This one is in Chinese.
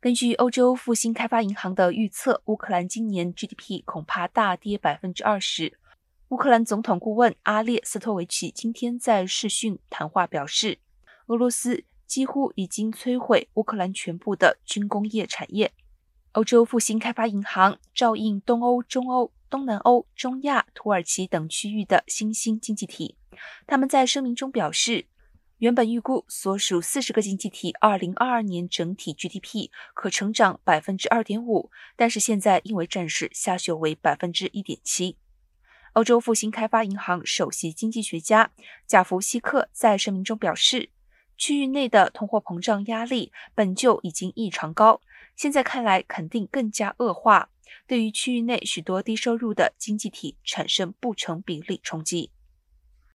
根据欧洲复兴开发银行的预测，乌克兰今年 GDP 恐怕大跌百分之二十。乌克兰总统顾问阿列斯托维奇今天在视讯谈话表示，俄罗斯几乎已经摧毁乌克兰全部的军工业产业。欧洲复兴开发银行照应东欧、中欧、东南欧、中亚、土耳其等区域的新兴经济体，他们在声明中表示。原本预估所属四十个经济体二零二二年整体 GDP 可成长百分之二点五，但是现在因为战事下修为百分之一点七。欧洲复兴开发银行首席经济学家贾弗希克在声明中表示，区域内的通货膨胀压力本就已经异常高，现在看来肯定更加恶化，对于区域内许多低收入的经济体产生不成比例冲击。